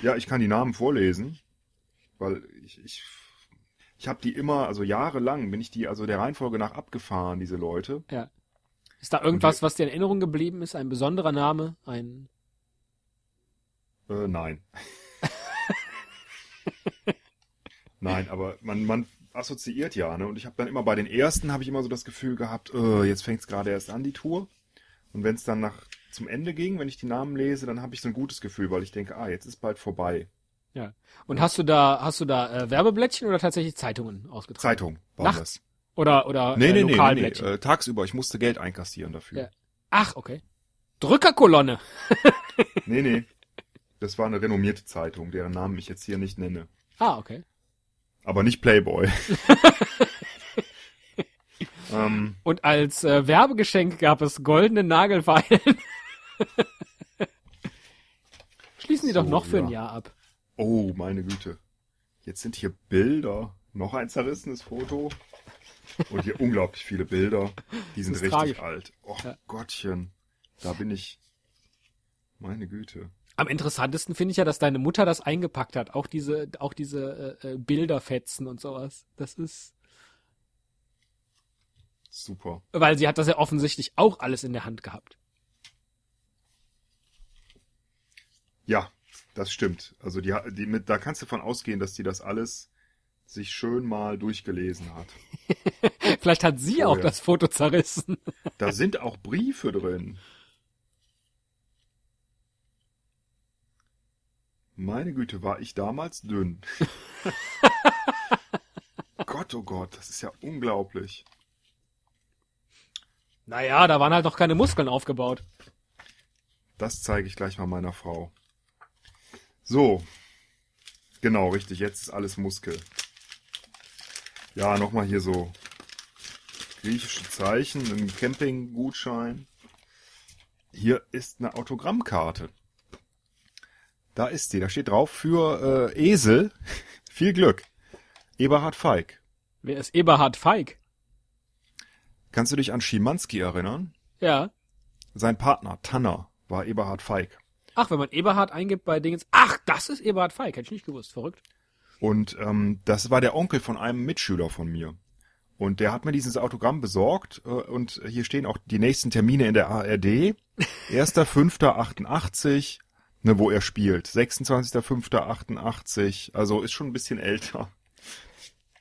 Ja, ich kann die Namen vorlesen, weil ich, ich, ich habe die immer, also jahrelang bin ich die, also der Reihenfolge nach abgefahren, diese Leute. Ja. Ist da irgendwas, was dir in Erinnerung geblieben ist? Ein besonderer Name? Ein Äh, nein. nein, aber man, man assoziiert ja, ne? Und ich habe dann immer bei den ersten habe ich immer so das Gefühl gehabt, äh, jetzt fängt's gerade erst an die Tour. Und wenn es dann nach zum Ende ging, wenn ich die Namen lese, dann habe ich so ein gutes Gefühl, weil ich denke, ah, jetzt ist bald vorbei. ja. Und hast du da hast du da äh, Werbeblättchen oder tatsächlich Zeitungen ausgetragen? Zeitung war Nachts? das. Oder oder Nee, äh, nee, nee, nee, nee. Lokalblättchen? Äh, tagsüber, ich musste Geld einkassieren dafür. Ja. Ach, okay. Drückerkolonne. Nee, nee. Das war eine renommierte Zeitung, deren Namen ich jetzt hier nicht nenne. Ah, okay. Aber nicht Playboy. ähm, Und als äh, Werbegeschenk gab es goldene Nagelfeilen. Schließen die doch So, noch für ein ja. Jahr ab. oh, meine Güte. Jetzt sind hier Bilder. Noch ein zerrissenes Foto. Und hier unglaublich viele Bilder. Die sind richtig tragisch. alt. Oh Ja. Gottchen. Da bin ich. Meine Güte. Am interessantesten finde ich ja, dass deine Mutter das eingepackt hat. Auch diese, auch diese äh, äh, Bilderfetzen und sowas. Das ist, Super. weil sie hat das ja offensichtlich auch alles in der Hand gehabt. Ja, das stimmt. Also die, die mit, da kannst du von ausgehen, dass die das alles sich schön mal durchgelesen hat. Vielleicht hat sie Oh, auch ja. das Foto zerrissen. Da sind auch Briefe drin. Meine Güte, war ich damals dünn. Gott, oh Gott, das ist ja unglaublich. Naja, da waren halt noch keine Muskeln aufgebaut. Das zeige ich gleich mal meiner Frau. So. Genau, richtig. Jetzt ist alles Muskel. Ja, nochmal hier so griechische Zeichen, ein Campinggutschein. Hier ist eine Autogrammkarte. Da ist sie. Da steht drauf für äh, Esel. Viel Glück. Eberhard Feig. Wer ist Eberhard Feig? Kannst du dich an Schimanski erinnern? Ja. Sein Partner Tanner war Eberhard Feig. Ach, wenn man Eberhard eingibt bei Dingens. Ach, das ist Eberhard Feig. Hätte ich nicht gewusst. Verrückt. Und ähm, das war der Onkel von einem Mitschüler von mir. Und der hat mir dieses Autogramm besorgt. Äh, und hier stehen auch die nächsten Termine in der ARD. 1.5.88, ne, wo er spielt. 26.5.88. Also ist schon ein bisschen älter.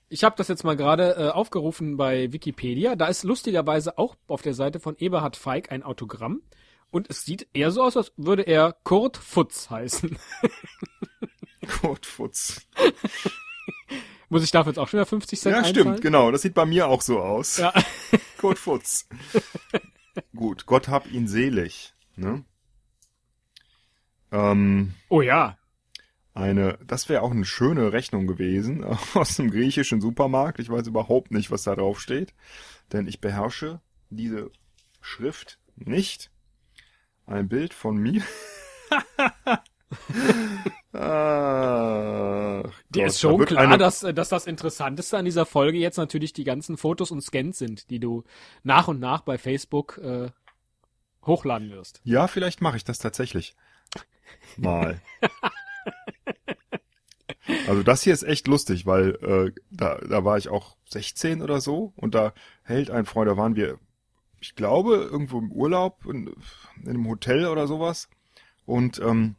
Ich habe das jetzt mal gerade äh, aufgerufen bei Wikipedia. Da ist lustigerweise auch auf der Seite von Eberhard Feig ein Autogramm. Und es sieht eher so aus, als würde er Kurt Futz heißen. Kurt Futz. Muss ich dafür jetzt auch schon wieder 50 Cent Ja, einzahlen? stimmt, genau. Das sieht bei mir auch so aus. Ja. Kurt Futz. Gut, Gott hab ihn selig. Ne? Ähm, Oh ja. eine, das wäre auch eine schöne Rechnung gewesen aus dem griechischen Supermarkt. Ich weiß überhaupt nicht, was da drauf steht, denn ich beherrsche diese Schrift nicht. Ein Bild von mir. Ach, Dir ist da schon wird klar, eine- dass, äh, dass das Interessanteste an dieser Folge jetzt natürlich die ganzen Fotos und Scans sind, die du nach und nach bei Facebook äh, hochladen wirst. Ja, vielleicht mache ich das tatsächlich. Mal. Also das hier ist echt lustig, weil äh, da, da war ich auch 16 oder so und da hält ein Freund, da waren wir, ich glaube, irgendwo im Urlaub in, in einem Hotel oder sowas Und ähm,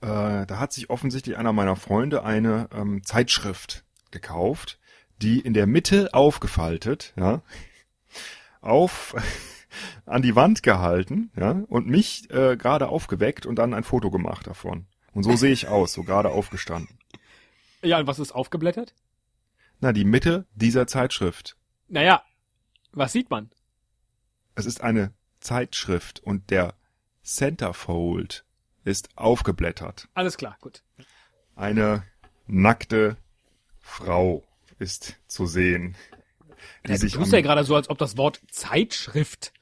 äh, da hat sich offensichtlich einer meiner Freunde eine ähm, Zeitschrift gekauft, die in der Mitte aufgefaltet, ja, auf an die Wand gehalten, ja, und mich äh, gerade aufgeweckt und dann ein Foto gemacht davon. Und so sehe ich aus, so gerade aufgestanden. Ja, und was ist aufgeblättert? Na, die Mitte dieser Zeitschrift. Naja, was sieht man? Es ist eine Zeitschrift und der Centerfold ist aufgeblättert. Alles klar, gut. Eine nackte Frau ist zu sehen. Die Ja, du sich tust am- ja gerade so, als ob das Wort Zeitschrift.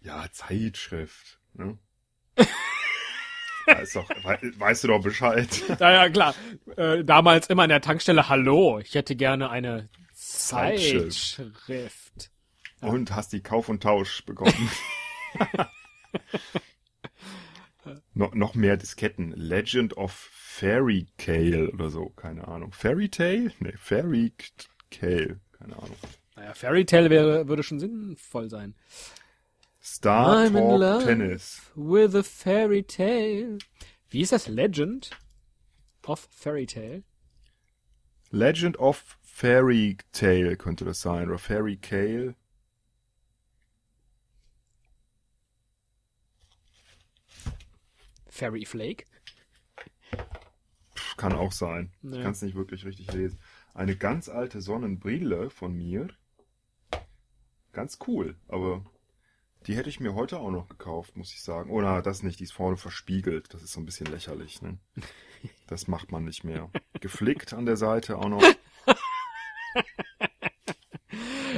Ja, Zeitschrift. Ne? ist doch, wei- weißt du doch Bescheid. Naja, klar. Äh, damals immer an der Tankstelle, hallo, ich hätte gerne eine Zeitschrift. Zeitschrift. Und hast die Kauf und Tausch bekommen. no, noch mehr Disketten. Legend of Fairy Kale oder so, keine Ahnung. Fairy Tale? Nee, Fairy Kale, keine Ahnung. Naja, Fairy Tale wäre, würde schon sinnvoll sein. Star I'm in Talk love. Tennis. With a Fairy Tale. Wie ist das? Legend of Fairy Tale? Legend of Fairy Tale könnte das sein. Oder Fairy Kale. Fairy Flake? Kann auch sein. Ich Ja. kann es nicht wirklich richtig lesen. Eine ganz alte Sonnenbrille von mir. Ganz cool, aber die hätte ich mir heute auch noch gekauft, muss ich sagen. Oder das nicht, die ist vorne verspiegelt. Das ist so ein bisschen lächerlich, ne? Das macht man nicht mehr. Geflickt an der Seite auch noch.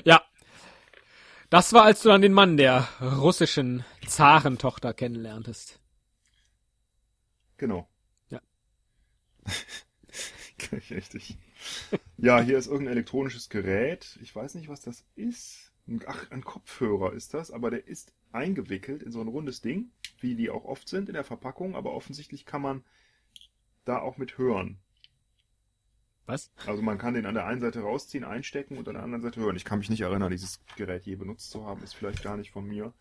Ja. Das war, als du dann den Mann der russischen Zarentochter kennenlerntest. Genau. Ja. Richtig. Ja, hier ist irgendein elektronisches Gerät. Ich weiß nicht, was das ist. Ach, ein Kopfhörer ist das, aber der ist eingewickelt in so ein rundes Ding, wie die auch oft sind in der Verpackung, aber offensichtlich kann man da auch mit hören. Was? Also man kann den an der einen Seite rausziehen, einstecken und an der anderen Seite hören. Ich kann mich nicht erinnern, dieses Gerät je benutzt zu haben, ist vielleicht gar nicht von mir.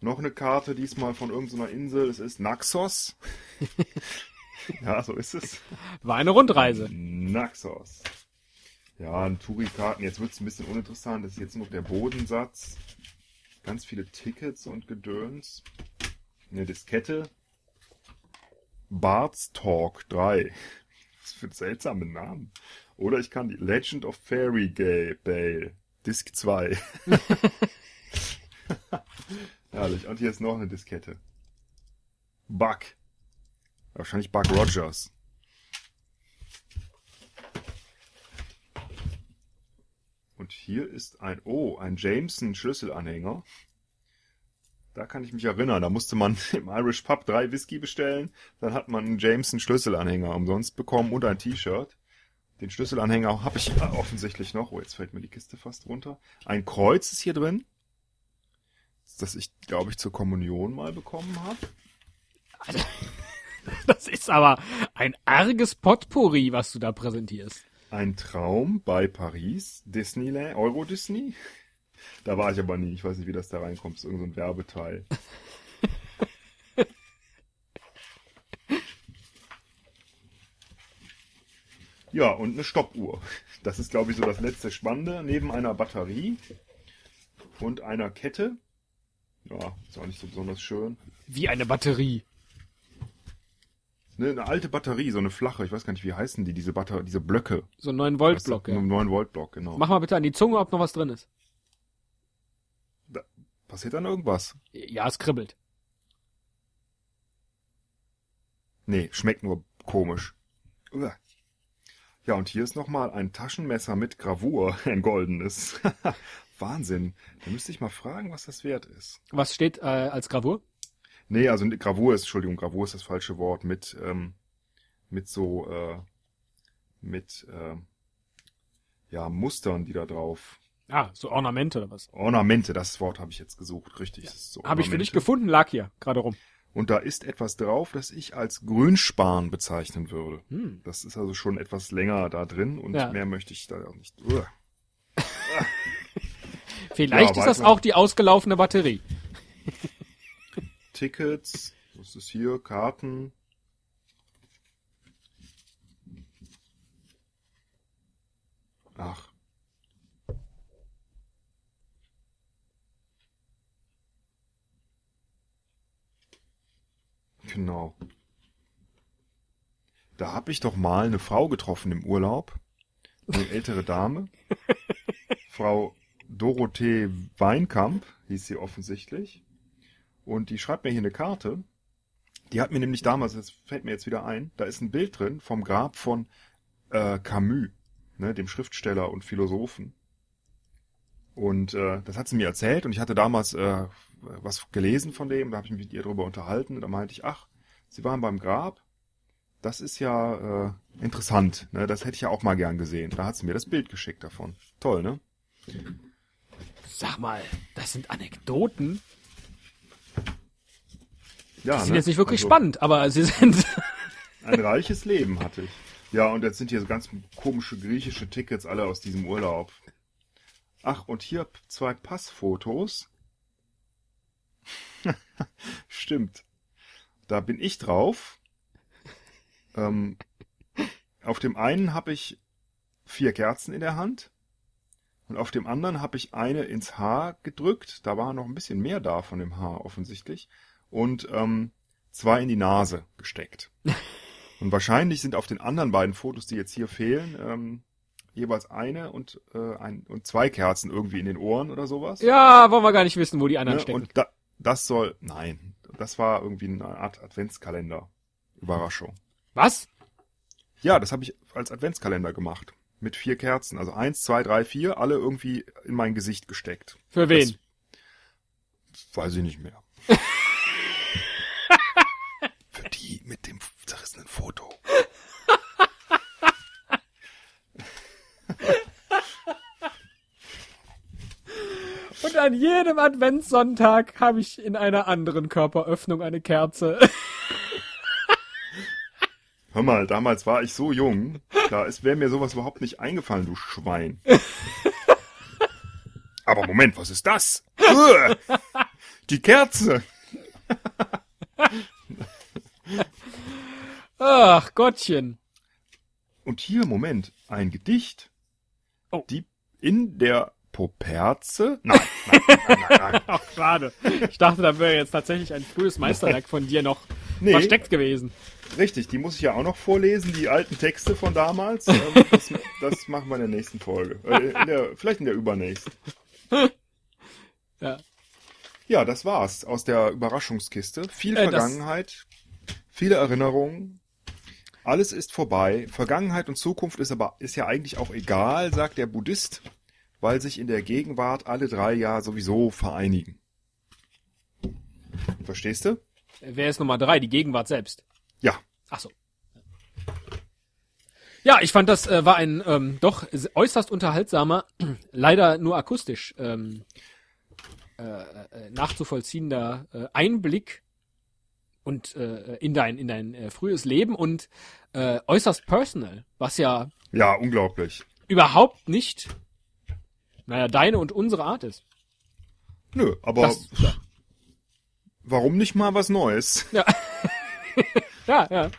Noch eine Karte, diesmal von irgendeiner Insel. Es ist Naxos. ja, so ist es. War eine Rundreise. Naxos. Ja, ein Touri-Karten. Jetzt wird's ein bisschen uninteressant. Das ist jetzt noch der Bodensatz. Ganz viele Tickets und Gedöns. Eine Diskette. Bart's Talk 3. Was für ein seltsamer Namen. Oder ich kann die Legend of Fairy Gay Bale. Disc 2. Herrlich. Und hier ist noch eine Diskette. Buck. Wahrscheinlich Buck Rogers. Und hier ist ein, oh, ein Jameson Schlüsselanhänger. Da kann ich mich erinnern, da musste man im Irish Pub drei Whisky bestellen, dann hat man einen Jameson Schlüsselanhänger umsonst bekommen und ein T-Shirt. Den Schlüsselanhänger habe ich offensichtlich noch. Oh, jetzt fällt mir die Kiste fast runter. Ein Kreuz ist hier drin, das ich, glaube ich, zur Kommunion mal bekommen habe. Das ist aber ein arges Potpourri, was du da präsentierst. Ein Traum bei Paris, Disneyland, Euro Disney. Da war ich aber nie. Ich weiß nicht, wie das da reinkommt. Das ist irgendein so ein Werbeteil. Ja, und eine Stoppuhr. Das ist, glaube ich, so das letzte Spannende. Neben einer Batterie und einer Kette. Ja, ist auch nicht so besonders schön. Wie eine Batterie. Ne, eine alte Batterie, so eine flache. Ich weiß gar nicht, wie heißen die, diese Batter diese Blöcke. So ein 9 Volt Block, ja. 9 Volt Block, genau. Mach mal bitte an die Zunge, ob noch was drin ist. Passiert dann irgendwas? Ja, es kribbelt. Nee, schmeckt nur komisch. Uah. Ja, und hier ist nochmal ein Taschenmesser mit Gravur, ein goldenes. Wahnsinn. Da müsste ich mal fragen, was das wert ist. Was steht äh, als Gravur? Nee, also Gravur ist, Entschuldigung, Gravur ist das falsche Wort, mit, ähm, mit so, äh, mit, äh, ja, Mustern, die da drauf. Ah, so Ornamente oder was? Ornamente, das Wort habe ich jetzt gesucht, richtig. ist so Habe ich für dich gefunden, lag hier, gerade rum. Und da ist etwas drauf, das ich als Grünspan bezeichnen würde. Hm. Das ist also schon etwas länger da drin und Ja. mehr möchte ich da auch nicht. Vielleicht Ja, ist das auch die ausgelaufene Batterie. Tickets. Was ist hier? Karten. Ach. Genau. Da hab ich doch mal eine Frau getroffen im Urlaub. Eine ältere Dame. Frau Dorothee Weinkamp hieß sie offensichtlich. Und die schreibt mir hier eine Karte. Die hat mir nämlich damals, das fällt mir jetzt wieder ein, da ist ein Bild drin vom Grab von äh, Camus, ne, dem Schriftsteller und Philosophen. Und äh, das hat sie mir erzählt und ich hatte damals äh, was gelesen von dem, da habe ich mich mit ihr drüber unterhalten und da meinte ich, ach, sie waren beim Grab. Das ist ja äh, interessant, ne? Das hätte ich ja auch mal gern gesehen. Da hat sie mir das Bild geschickt davon. Toll, ne? Sag mal, das sind Anekdoten. Ja, Die sind ne? jetzt nicht wirklich Also, spannend, aber sie sind. Ein reiches Leben hatte ich. Ja, und jetzt sind hier so ganz komische griechische Tickets alle aus diesem Urlaub. Ach, und hier zwei Passfotos. Stimmt. Da bin ich drauf. Ähm, auf dem einen habe ich vier Kerzen in der Hand. Und auf dem anderen habe ich eine ins Haar gedrückt. Da war noch ein bisschen mehr da von dem Haar offensichtlich. Und ähm, zwei in die Nase gesteckt. Und wahrscheinlich sind auf den anderen beiden Fotos, die jetzt hier fehlen, ähm, jeweils eine und, äh, ein, und zwei Kerzen irgendwie in den Ohren oder sowas. ja, wollen wir gar nicht wissen, wo die anderen Ne? stecken. Und da, das soll, nein, das war irgendwie eine Art Adventskalender. Überraschung. Was? Ja, das habe ich als Adventskalender gemacht. Mit vier Kerzen. Also eins, zwei, drei, vier, alle irgendwie in mein Gesicht gesteckt. Für wen? Das weiß ich nicht mehr. Für die mit dem zerrissenen Foto. Und an jedem Adventssonntag habe ich in einer anderen Körperöffnung eine Kerze. Hör mal, damals war ich so jung, da wäre mir sowas überhaupt nicht eingefallen, du Schwein. Aber Moment, was ist das? Die Kerze. Ach, Gottchen. Und hier, Moment, ein Gedicht. Oh. Die in der Poperze? Nein, nein, nein, nein, nein. Ach, schade. Ich dachte, da wäre jetzt tatsächlich ein frühes Meisterwerk von dir noch Nee. versteckt gewesen. Richtig, die muss ich ja auch noch vorlesen, die alten Texte von damals. Ähm, Das, das machen wir in der nächsten Folge. Äh, In der, vielleicht in der übernächsten. Ja. Ja, das war's aus der Überraschungskiste. Viel Äh, Vergangenheit, viele Erinnerungen. Alles ist vorbei. Vergangenheit und Zukunft ist aber ist ja eigentlich auch egal, sagt der Buddhist, weil sich in der Gegenwart alle drei ja sowieso vereinigen. Verstehst du? Wer ist Nummer drei? Die Gegenwart selbst. Ja. Ach so. Ja, ich fand, das äh, war ein ähm, doch äußerst unterhaltsamer, leider nur akustisch ähm, äh, äh, nachzuvollziehender äh, Einblick und äh, in dein in dein äh, frühes Leben und äh, äußerst personal, was ja Ja, unglaublich. überhaupt nicht, naja, deine und unsere Art ist. Nö, aber Das, ja. warum nicht mal was Neues? Ja. ja, ja.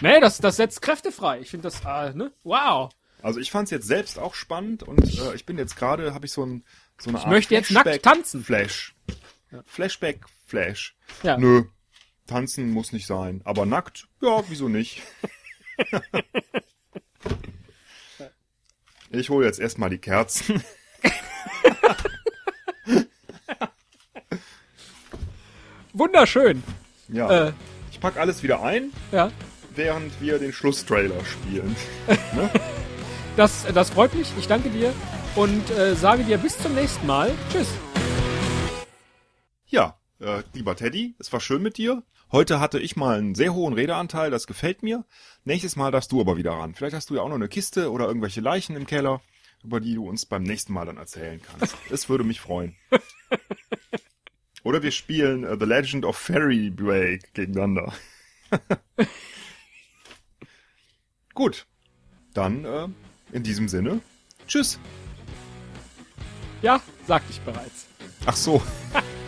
Nee, das, das setzt Kräfte frei. Ich finde das, äh, ne? Wow. Also ich fand's jetzt selbst auch spannend und äh, ich bin jetzt gerade, habe ich so, ein, so eine Art möchte jetzt nackt tanzen. Flash. Flashback Flash. Ja. Nö, tanzen muss nicht sein. Aber nackt, ja, wieso nicht? ich hole jetzt erstmal die Kerzen. Wunderschön. Ja. Äh, Ich pack alles wieder ein, ja. während wir den Schlusstrailer spielen. Das, das freut mich. Ich danke dir und äh, sage dir bis zum nächsten Mal. Tschüss. Ja, äh, lieber Teddy, es war schön mit dir. Heute hatte ich mal einen sehr hohen Redeanteil, das gefällt mir. Nächstes Mal darfst du aber wieder ran. Vielleicht hast du ja auch noch eine Kiste oder irgendwelche Leichen im Keller, über die du uns beim nächsten Mal dann erzählen kannst. Es würde mich freuen. Oder wir spielen äh, The Legend of Fairy Break gegeneinander. Gut, dann äh, in diesem Sinne, tschüss. Ja, sagte ich bereits. Ach so.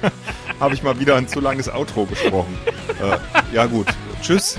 habe ich mal wieder ein zu langes Outro gesprochen. Äh, ja gut, tschüss.